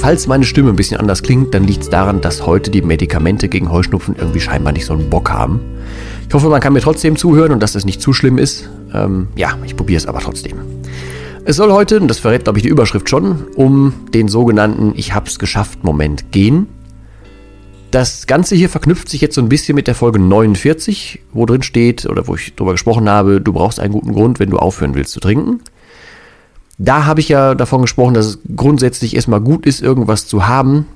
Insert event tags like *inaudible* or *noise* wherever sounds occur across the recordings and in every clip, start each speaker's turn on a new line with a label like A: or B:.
A: Falls meine Stimme ein bisschen anders klingt, dann liegt es daran, dass heute die Medikamente gegen Heuschnupfen irgendwie scheinbar nicht so einen Bock haben. Ich hoffe, man kann mir trotzdem zuhören und dass das nicht zu schlimm ist. Ähm, ja, ich probiere es aber trotzdem. Es soll heute, und das verrät glaube ich die Überschrift schon, um den sogenannten Ich hab's geschafft Moment gehen. Das Ganze hier verknüpft sich jetzt so ein bisschen mit der Folge 49, wo drin steht, oder wo ich darüber gesprochen habe, du brauchst einen guten Grund, wenn du aufhören willst zu trinken. Da habe ich ja davon gesprochen, dass es grundsätzlich erstmal gut ist, irgendwas zu haben,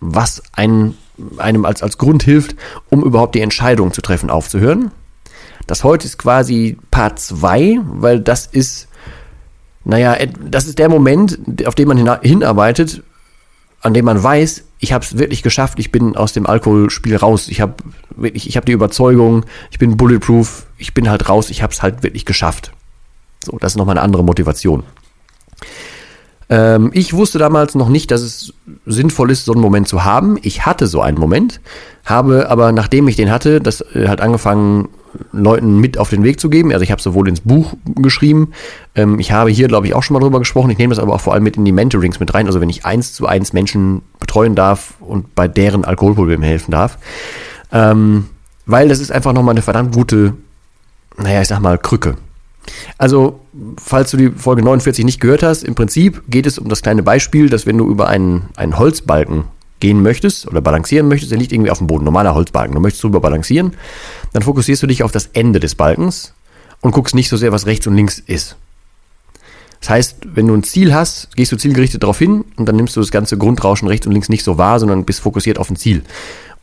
A: was einen, einem als, als Grund hilft, um überhaupt die Entscheidung zu treffen, aufzuhören. Das heute ist quasi Part 2, weil das ist, naja, das ist der Moment, auf den man hinarbeitet, an dem man weiß, ich habe es wirklich geschafft, ich bin aus dem Alkoholspiel raus. Ich habe wirklich, ich habe die Überzeugung, ich bin bulletproof, ich bin halt raus, ich habe es halt wirklich geschafft. So, das ist nochmal eine andere Motivation. Ähm, ich wusste damals noch nicht, dass es sinnvoll ist, so einen Moment zu haben. Ich hatte so einen Moment, habe aber nachdem ich den hatte, das äh, hat angefangen, Leuten mit auf den Weg zu geben. Also ich habe sowohl ins Buch geschrieben, ähm, ich habe hier, glaube ich, auch schon mal drüber gesprochen. Ich nehme das aber auch vor allem mit in die Mentorings mit rein. Also wenn ich eins zu eins Menschen betreuen darf und bei deren Alkoholproblemen helfen darf. Ähm, weil das ist einfach nochmal eine verdammt gute, naja, ich sag mal, Krücke. Also, falls du die Folge 49 nicht gehört hast, im Prinzip geht es um das kleine Beispiel, dass wenn du über einen, einen Holzbalken gehen möchtest oder balancieren möchtest, der liegt irgendwie auf dem Boden, normaler Holzbalken, du möchtest drüber balancieren, dann fokussierst du dich auf das Ende des Balkens und guckst nicht so sehr, was rechts und links ist. Das heißt, wenn du ein Ziel hast, gehst du zielgerichtet darauf hin und dann nimmst du das ganze Grundrauschen rechts und links nicht so wahr, sondern bist fokussiert auf ein Ziel.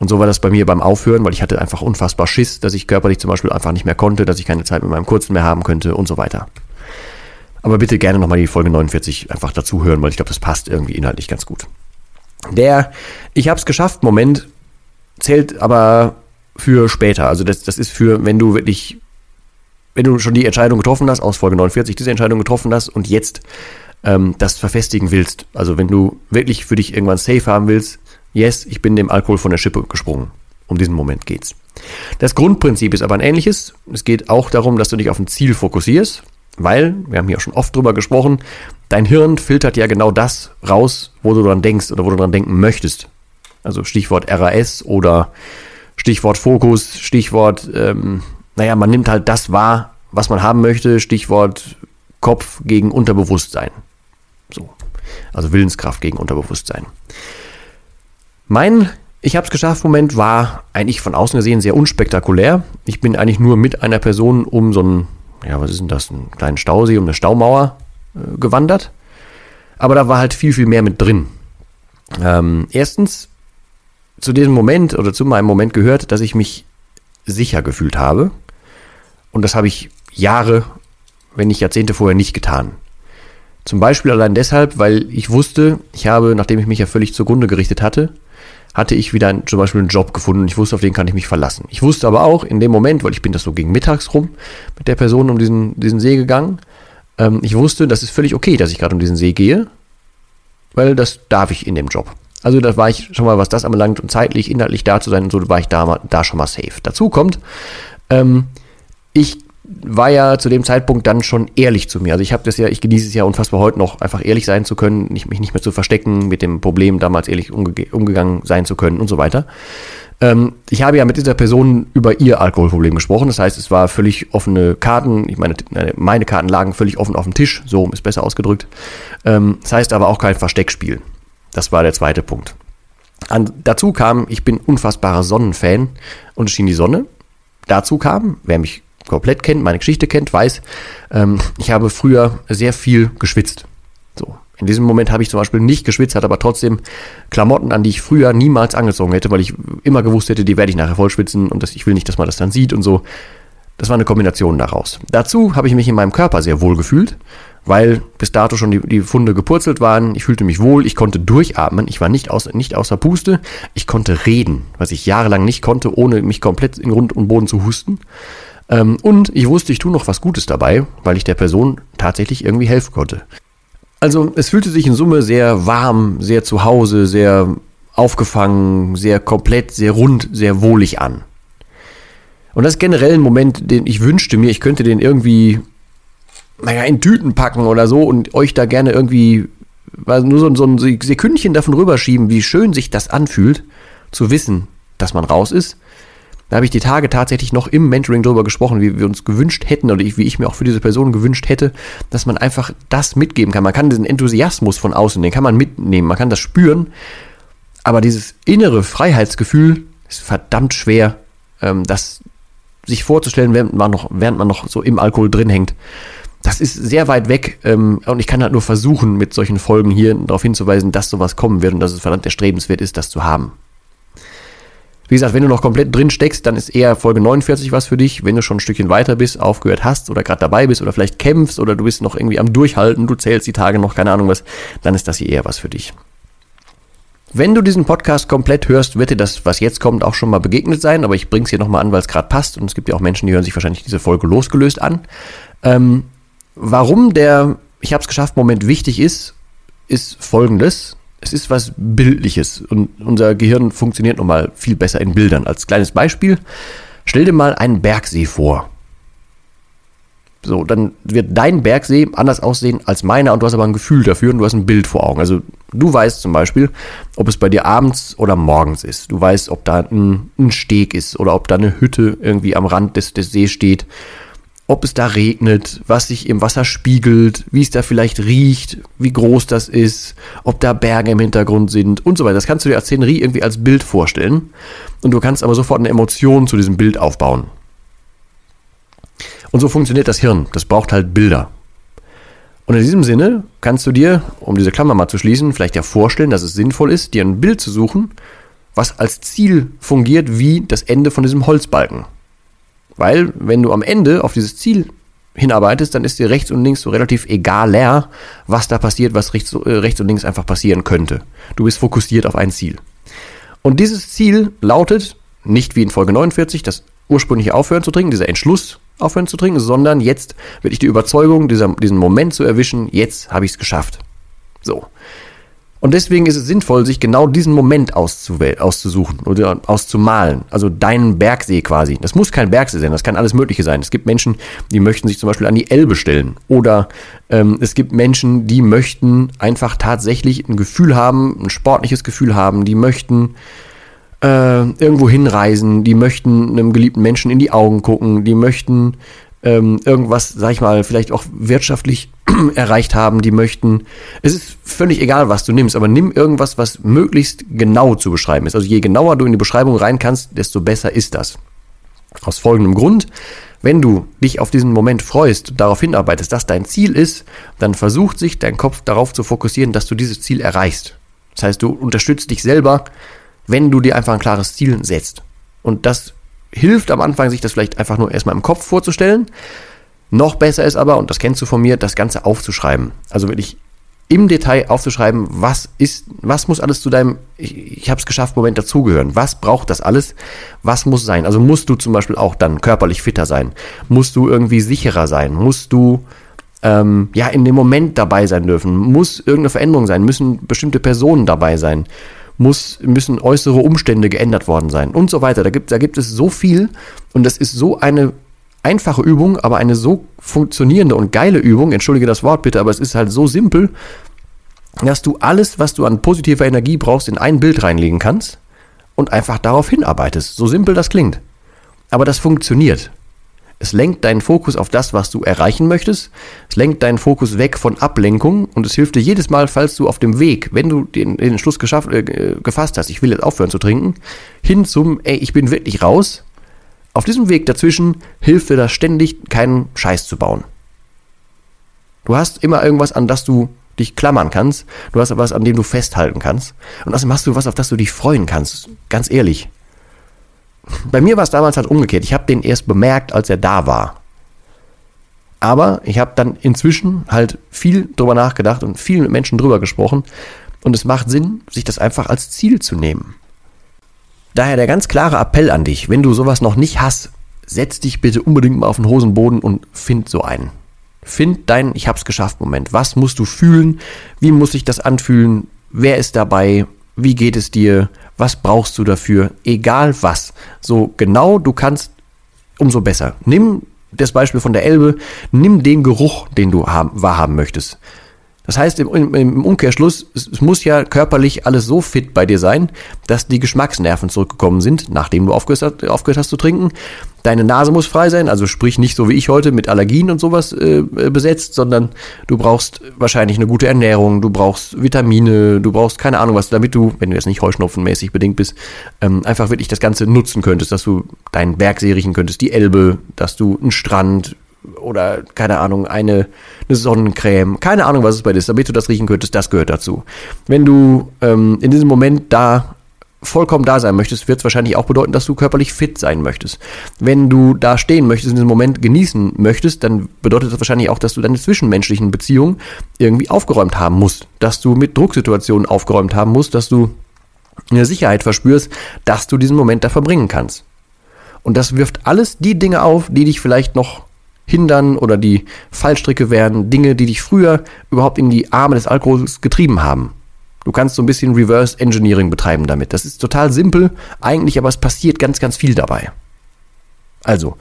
A: Und so war das bei mir beim Aufhören, weil ich hatte einfach unfassbar Schiss, dass ich körperlich zum Beispiel einfach nicht mehr konnte, dass ich keine Zeit mit meinem Kurzen mehr haben könnte und so weiter. Aber bitte gerne nochmal die Folge 49 einfach dazu hören, weil ich glaube, das passt irgendwie inhaltlich ganz gut. Der Ich hab's geschafft Moment zählt aber für später. Also das, das ist für, wenn du wirklich, wenn du schon die Entscheidung getroffen hast, aus Folge 49 diese Entscheidung getroffen hast und jetzt ähm, das verfestigen willst. Also wenn du wirklich für dich irgendwann safe haben willst, Yes, ich bin dem Alkohol von der Schippe gesprungen. Um diesen Moment geht's. Das Grundprinzip ist aber ein ähnliches. Es geht auch darum, dass du dich auf ein Ziel fokussierst, weil, wir haben hier auch schon oft drüber gesprochen, dein Hirn filtert ja genau das raus, wo du dran denkst oder wo du dran denken möchtest. Also Stichwort RAS oder Stichwort Fokus, Stichwort, ähm, naja, man nimmt halt das wahr, was man haben möchte, Stichwort Kopf gegen Unterbewusstsein. So. Also Willenskraft gegen Unterbewusstsein. Mein Ich hab's geschafft Moment war eigentlich von außen gesehen sehr unspektakulär. Ich bin eigentlich nur mit einer Person um so einen, ja, was ist denn das, einen kleinen Stausee, um eine Staumauer äh, gewandert. Aber da war halt viel, viel mehr mit drin. Ähm, erstens, zu diesem Moment oder zu meinem Moment gehört, dass ich mich sicher gefühlt habe. Und das habe ich Jahre, wenn nicht Jahrzehnte vorher nicht getan. Zum Beispiel allein deshalb, weil ich wusste, ich habe, nachdem ich mich ja völlig zugrunde gerichtet hatte, hatte ich wieder zum Beispiel einen Job gefunden. Ich wusste, auf den kann ich mich verlassen. Ich wusste aber auch in dem Moment, weil ich bin das so gegen mittags rum mit der Person um diesen, diesen See gegangen, ähm, ich wusste, das ist völlig okay, dass ich gerade um diesen See gehe, weil das darf ich in dem Job. Also da war ich schon mal, was das anbelangt und zeitlich, inhaltlich da zu sein und so, war ich da, da schon mal safe. Dazu kommt, ähm, ich war ja zu dem Zeitpunkt dann schon ehrlich zu mir. Also ich habe das ja, ich genieße es ja unfassbar heute noch, einfach ehrlich sein zu können, nicht, mich nicht mehr zu verstecken, mit dem Problem damals ehrlich umge umgegangen sein zu können und so weiter. Ähm, ich habe ja mit dieser Person über ihr Alkoholproblem gesprochen. Das heißt, es war völlig offene Karten. Ich meine, meine Karten lagen völlig offen auf dem Tisch. So ist besser ausgedrückt. Ähm, das heißt aber auch kein Versteckspiel. Das war der zweite Punkt. An, dazu kam, ich bin unfassbarer Sonnenfan und es schien die Sonne. Dazu kam, wer mich komplett kennt, meine Geschichte kennt, weiß, ähm, ich habe früher sehr viel geschwitzt. So. In diesem Moment habe ich zum Beispiel nicht geschwitzt, hatte aber trotzdem Klamotten an, die ich früher niemals angezogen hätte, weil ich immer gewusst hätte, die werde ich nachher voll schwitzen und das, ich will nicht, dass man das dann sieht und so. Das war eine Kombination daraus. Dazu habe ich mich in meinem Körper sehr wohl gefühlt, weil bis dato schon die, die Funde gepurzelt waren. Ich fühlte mich wohl, ich konnte durchatmen, ich war nicht, aus, nicht außer Puste, ich konnte reden, was ich jahrelang nicht konnte, ohne mich komplett in Grund und Boden zu husten. Ähm, und ich wusste, ich tue noch was Gutes dabei, weil ich der Person tatsächlich irgendwie helfen konnte. Also es fühlte sich in Summe sehr warm, sehr zu Hause, sehr aufgefangen, sehr komplett, sehr rund, sehr wohlig an. Und das ist generell ein Moment, den ich wünschte mir, ich könnte den irgendwie, naja, in Tüten packen oder so und euch da gerne irgendwie nur so, so ein Sekündchen davon rüberschieben, wie schön sich das anfühlt, zu wissen, dass man raus ist da habe ich die Tage tatsächlich noch im Mentoring darüber gesprochen, wie wir uns gewünscht hätten oder wie ich mir auch für diese Person gewünscht hätte, dass man einfach das mitgeben kann. Man kann diesen Enthusiasmus von außen, den kann man mitnehmen, man kann das spüren, aber dieses innere Freiheitsgefühl ist verdammt schwer, ähm, das sich vorzustellen, während man noch, während man noch so im Alkohol drin hängt. Das ist sehr weit weg ähm, und ich kann halt nur versuchen, mit solchen Folgen hier darauf hinzuweisen, dass sowas kommen wird und dass es verdammt erstrebenswert ist, das zu haben. Wie gesagt, wenn du noch komplett drin steckst, dann ist eher Folge 49 was für dich. Wenn du schon ein Stückchen weiter bist, aufgehört hast oder gerade dabei bist oder vielleicht kämpfst oder du bist noch irgendwie am Durchhalten, du zählst die Tage noch, keine Ahnung was, dann ist das hier eher was für dich. Wenn du diesen Podcast komplett hörst, wird dir das, was jetzt kommt, auch schon mal begegnet sein, aber ich bringe es hier nochmal an, weil es gerade passt und es gibt ja auch Menschen, die hören sich wahrscheinlich diese Folge losgelöst an. Ähm, warum der Ich habe es geschafft Moment wichtig ist, ist folgendes es ist was Bildliches und unser Gehirn funktioniert nochmal viel besser in Bildern. Als kleines Beispiel, stell dir mal einen Bergsee vor. So, dann wird dein Bergsee anders aussehen als meiner und du hast aber ein Gefühl dafür und du hast ein Bild vor Augen. Also du weißt zum Beispiel, ob es bei dir abends oder morgens ist. Du weißt, ob da ein, ein Steg ist oder ob da eine Hütte irgendwie am Rand des, des Sees steht ob es da regnet, was sich im Wasser spiegelt, wie es da vielleicht riecht, wie groß das ist, ob da Berge im Hintergrund sind und so weiter. Das kannst du dir als Szenerie irgendwie als Bild vorstellen. Und du kannst aber sofort eine Emotion zu diesem Bild aufbauen. Und so funktioniert das Hirn. Das braucht halt Bilder. Und in diesem Sinne kannst du dir, um diese Klammer mal zu schließen, vielleicht ja vorstellen, dass es sinnvoll ist, dir ein Bild zu suchen, was als Ziel fungiert wie das Ende von diesem Holzbalken. Weil, wenn du am Ende auf dieses Ziel hinarbeitest, dann ist dir rechts und links so relativ egaler, was da passiert, was rechts, äh, rechts und links einfach passieren könnte. Du bist fokussiert auf ein Ziel. Und dieses Ziel lautet nicht wie in Folge 49, das ursprüngliche Aufhören zu trinken, dieser Entschluss aufhören zu trinken, sondern jetzt wirklich die Überzeugung, dieser, diesen Moment zu erwischen, jetzt habe ich es geschafft. So. Und deswegen ist es sinnvoll, sich genau diesen Moment auszusuchen oder auszumalen. Also deinen Bergsee quasi. Das muss kein Bergsee sein, das kann alles Mögliche sein. Es gibt Menschen, die möchten sich zum Beispiel an die Elbe stellen. Oder ähm, es gibt Menschen, die möchten einfach tatsächlich ein Gefühl haben, ein sportliches Gefühl haben. Die möchten äh, irgendwo hinreisen. Die möchten einem geliebten Menschen in die Augen gucken. Die möchten ähm, irgendwas, sag ich mal, vielleicht auch wirtschaftlich *clears throat* erreicht haben, die möchten. Es ist völlig egal, was du nimmst, aber nimm irgendwas, was möglichst genau zu beschreiben ist. Also je genauer du in die Beschreibung rein kannst, desto besser ist das. Aus folgendem Grund, wenn du dich auf diesen Moment freust, darauf hinarbeitest, dass dein Ziel ist, dann versucht sich dein Kopf darauf zu fokussieren, dass du dieses Ziel erreichst. Das heißt, du unterstützt dich selber, wenn du dir einfach ein klares Ziel setzt. Und das hilft am Anfang, sich das vielleicht einfach nur erstmal im Kopf vorzustellen. Noch besser ist aber, und das kennst du von mir, das Ganze aufzuschreiben. Also wirklich im Detail aufzuschreiben, was ist, was muss alles zu deinem, ich, ich habe es geschafft, Moment dazugehören. Was braucht das alles? Was muss sein? Also musst du zum Beispiel auch dann körperlich fitter sein? Musst du irgendwie sicherer sein? Musst du ähm, ja in dem Moment dabei sein dürfen? Muss irgendeine Veränderung sein? Müssen bestimmte Personen dabei sein? Muss, müssen äußere Umstände geändert worden sein und so weiter. Da gibt, da gibt es so viel und das ist so eine einfache Übung, aber eine so funktionierende und geile Übung, entschuldige das Wort bitte, aber es ist halt so simpel, dass du alles, was du an positiver Energie brauchst, in ein Bild reinlegen kannst und einfach darauf hinarbeitest. So simpel das klingt. Aber das funktioniert. Es lenkt deinen Fokus auf das, was du erreichen möchtest. Es lenkt deinen Fokus weg von Ablenkung und es hilft dir jedes Mal, falls du auf dem Weg, wenn du den, den Schluss geschafft, äh, gefasst hast, ich will jetzt aufhören zu trinken, hin zum, ey, ich bin wirklich raus. Auf diesem Weg dazwischen hilft dir das ständig, keinen Scheiß zu bauen. Du hast immer irgendwas, an das du dich klammern kannst. Du hast etwas, an dem du festhalten kannst. Und außerdem hast du was, auf das du dich freuen kannst. Ganz ehrlich. Bei mir war es damals halt umgekehrt. Ich habe den erst bemerkt, als er da war. Aber ich habe dann inzwischen halt viel drüber nachgedacht und viel mit Menschen drüber gesprochen. Und es macht Sinn, sich das einfach als Ziel zu nehmen. Daher der ganz klare Appell an dich, wenn du sowas noch nicht hast, setz dich bitte unbedingt mal auf den Hosenboden und find so einen. Find dein Ich hab's geschafft Moment. Was musst du fühlen? Wie muss sich das anfühlen? Wer ist dabei? Wie geht es dir? Was brauchst du dafür? Egal was. So genau du kannst, umso besser. Nimm das Beispiel von der Elbe. Nimm den Geruch, den du haben, wahrhaben möchtest. Das heißt im, im Umkehrschluss, es muss ja körperlich alles so fit bei dir sein, dass die Geschmacksnerven zurückgekommen sind, nachdem du aufgehört, aufgehört hast zu trinken. Deine Nase muss frei sein, also sprich nicht so wie ich heute mit Allergien und sowas äh, besetzt, sondern du brauchst wahrscheinlich eine gute Ernährung, du brauchst Vitamine, du brauchst keine Ahnung was, damit du, wenn du jetzt nicht heuschnupfenmäßig bedingt bist, ähm, einfach wirklich das Ganze nutzen könntest, dass du deinen Berg riechen könntest, die Elbe, dass du einen Strand, oder keine Ahnung, eine, eine Sonnencreme, keine Ahnung, was es bei dir ist, damit du das riechen könntest, das gehört dazu. Wenn du ähm, in diesem Moment da vollkommen da sein möchtest, wird es wahrscheinlich auch bedeuten, dass du körperlich fit sein möchtest. Wenn du da stehen möchtest, in diesem Moment genießen möchtest, dann bedeutet das wahrscheinlich auch, dass du deine zwischenmenschlichen Beziehungen irgendwie aufgeräumt haben musst, dass du mit Drucksituationen aufgeräumt haben musst, dass du eine Sicherheit verspürst, dass du diesen Moment da verbringen kannst. Und das wirft alles die Dinge auf, die dich vielleicht noch hindern oder die Fallstricke werden, Dinge, die dich früher überhaupt in die Arme des Alkohols getrieben haben. Du kannst so ein bisschen Reverse Engineering betreiben damit. Das ist total simpel, eigentlich, aber es passiert ganz, ganz viel dabei. Also,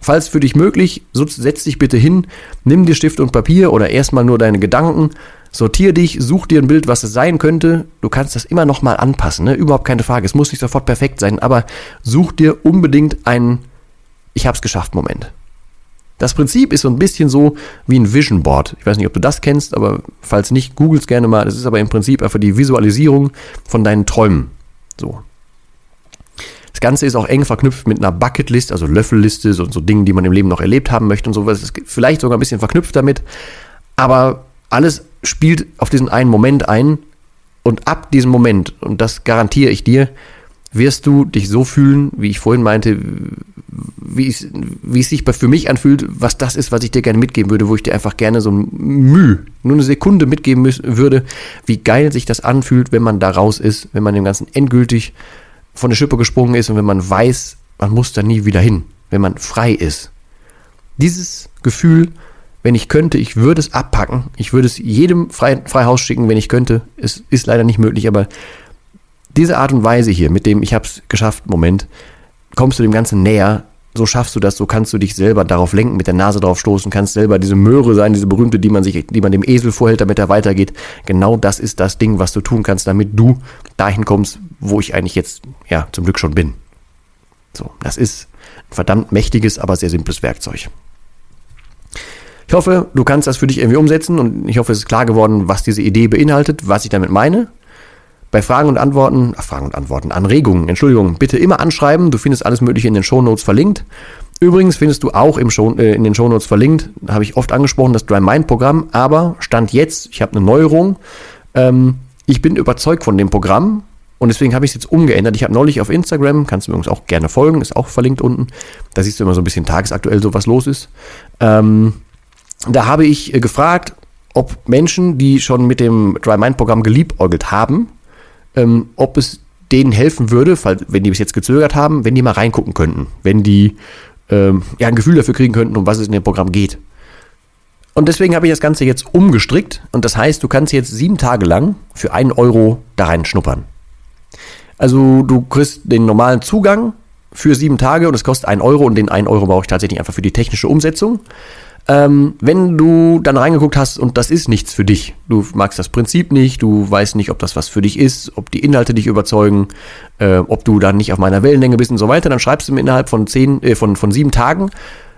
A: falls für dich möglich, setz dich bitte hin, nimm dir Stift und Papier oder erstmal nur deine Gedanken, sortier dich, such dir ein Bild, was es sein könnte. Du kannst das immer noch mal anpassen, ne? überhaupt keine Frage. Es muss nicht sofort perfekt sein, aber such dir unbedingt einen Ich hab's geschafft Moment. Das Prinzip ist so ein bisschen so wie ein Vision Board. Ich weiß nicht, ob du das kennst, aber falls nicht, googles gerne mal. Das ist aber im Prinzip einfach die Visualisierung von deinen Träumen. So. Das Ganze ist auch eng verknüpft mit einer Bucketlist, also Löffelliste, so, so Dinge, die man im Leben noch erlebt haben möchte und sowas. Ist vielleicht sogar ein bisschen verknüpft damit. Aber alles spielt auf diesen einen Moment ein. Und ab diesem Moment, und das garantiere ich dir, wirst du dich so fühlen, wie ich vorhin meinte, wie es, wie es sich für mich anfühlt, was das ist, was ich dir gerne mitgeben würde, wo ich dir einfach gerne so ein Müh, nur eine Sekunde mitgeben würde, wie geil sich das anfühlt, wenn man da raus ist, wenn man dem Ganzen endgültig von der Schippe gesprungen ist und wenn man weiß, man muss da nie wieder hin, wenn man frei ist. Dieses Gefühl, wenn ich könnte, ich würde es abpacken, ich würde es jedem frei, frei Haus schicken, wenn ich könnte. Es ist leider nicht möglich, aber diese Art und Weise hier, mit dem ich hab's geschafft, Moment, kommst du dem Ganzen näher, so schaffst du das, so kannst du dich selber darauf lenken, mit der Nase drauf stoßen, kannst selber diese Möhre sein, diese berühmte, die man sich, die man dem Esel vorhält, damit er weitergeht. Genau das ist das Ding, was du tun kannst, damit du dahin kommst, wo ich eigentlich jetzt, ja, zum Glück schon bin. So, das ist ein verdammt mächtiges, aber sehr simples Werkzeug. Ich hoffe, du kannst das für dich irgendwie umsetzen und ich hoffe, es ist klar geworden, was diese Idee beinhaltet, was ich damit meine. Bei Fragen und Antworten, ach, Fragen und Antworten, Anregungen, Entschuldigung, bitte immer anschreiben. Du findest alles Mögliche in den Shownotes verlinkt. Übrigens findest du auch im Show, äh, in den Shownotes verlinkt, habe ich oft angesprochen, das Dry Mind Programm, aber Stand jetzt, ich habe eine Neuerung. Ähm, ich bin überzeugt von dem Programm und deswegen habe ich es jetzt umgeändert. Ich habe neulich auf Instagram, kannst du übrigens auch gerne folgen, ist auch verlinkt unten. Da siehst du immer so ein bisschen tagesaktuell so, was los ist. Ähm, da habe ich äh, gefragt, ob Menschen, die schon mit dem Dry Mind Programm geliebäugelt haben, ähm, ob es denen helfen würde, weil, wenn die bis jetzt gezögert haben, wenn die mal reingucken könnten, wenn die ähm, ja ein Gefühl dafür kriegen könnten, um was es in dem Programm geht. Und deswegen habe ich das Ganze jetzt umgestrickt und das heißt, du kannst jetzt sieben Tage lang für einen Euro da rein schnuppern. Also du kriegst den normalen Zugang für sieben Tage und es kostet einen Euro und den einen Euro brauche ich tatsächlich einfach für die technische Umsetzung. Ähm, wenn du dann reingeguckt hast und das ist nichts für dich, du magst das Prinzip nicht, du weißt nicht, ob das was für dich ist, ob die Inhalte dich überzeugen, äh, ob du dann nicht auf meiner Wellenlänge bist und so weiter, dann schreibst du mir innerhalb von zehn, äh, von, von sieben Tagen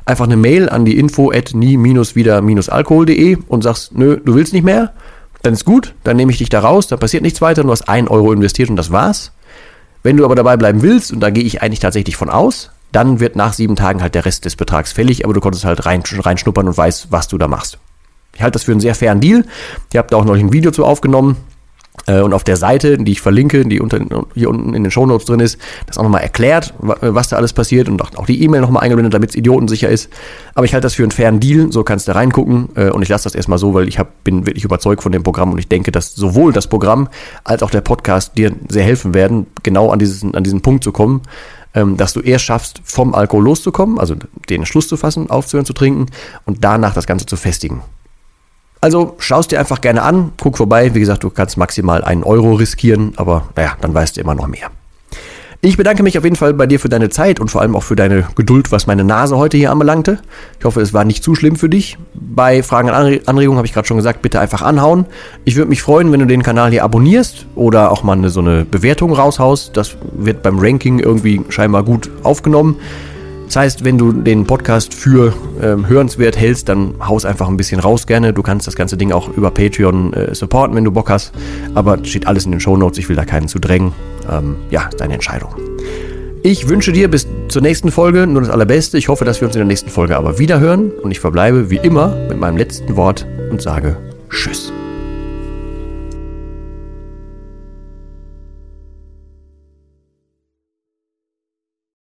A: einfach eine Mail an die info at nie-wieder-alkohol.de und sagst, nö, du willst nicht mehr, dann ist gut, dann nehme ich dich da raus, dann passiert nichts weiter, du hast 1 Euro investiert und das war's. Wenn du aber dabei bleiben willst, und da gehe ich eigentlich tatsächlich von aus, dann wird nach sieben Tagen halt der Rest des Betrags fällig, aber du konntest halt rein, reinschnuppern und weißt, was du da machst. Ich halte das für einen sehr fairen Deal. Ich habe da auch noch ein Video zu aufgenommen. Äh, und auf der Seite, die ich verlinke, die unter, hier unten in den Shownotes drin ist, das auch nochmal erklärt, was da alles passiert und auch die E-Mail nochmal eingeblendet, damit es idiotensicher ist. Aber ich halte das für einen fairen Deal, so kannst du reingucken äh, und ich lasse das erstmal so, weil ich hab, bin wirklich überzeugt von dem Programm und ich denke, dass sowohl das Programm als auch der Podcast dir sehr helfen werden, genau an, dieses, an diesen Punkt zu kommen, ähm, dass du erst schaffst, vom Alkohol loszukommen, also den Schluss zu fassen, aufzuhören zu trinken und danach das Ganze zu festigen. Also schaust dir einfach gerne an, guck vorbei. Wie gesagt, du kannst maximal einen Euro riskieren, aber naja, dann weißt du immer noch mehr. Ich bedanke mich auf jeden Fall bei dir für deine Zeit und vor allem auch für deine Geduld, was meine Nase heute hier anbelangte. Ich hoffe, es war nicht zu schlimm für dich. Bei Fragen und Anregungen habe ich gerade schon gesagt, bitte einfach anhauen. Ich würde mich freuen, wenn du den Kanal hier abonnierst oder auch mal eine, so eine Bewertung raushaust. Das wird beim Ranking irgendwie scheinbar gut aufgenommen. Das heißt, wenn du den Podcast für ähm, hörenswert hältst, dann haus einfach ein bisschen raus gerne. Du kannst das ganze Ding auch über Patreon äh, supporten, wenn du Bock hast. Aber steht alles in den Show Notes. Ich will da keinen zu drängen. Ähm, ja, deine Entscheidung. Ich wünsche dir bis zur nächsten Folge nur das Allerbeste. Ich hoffe, dass wir uns in der nächsten Folge aber wieder hören. Und ich verbleibe wie immer mit meinem letzten Wort und sage Tschüss.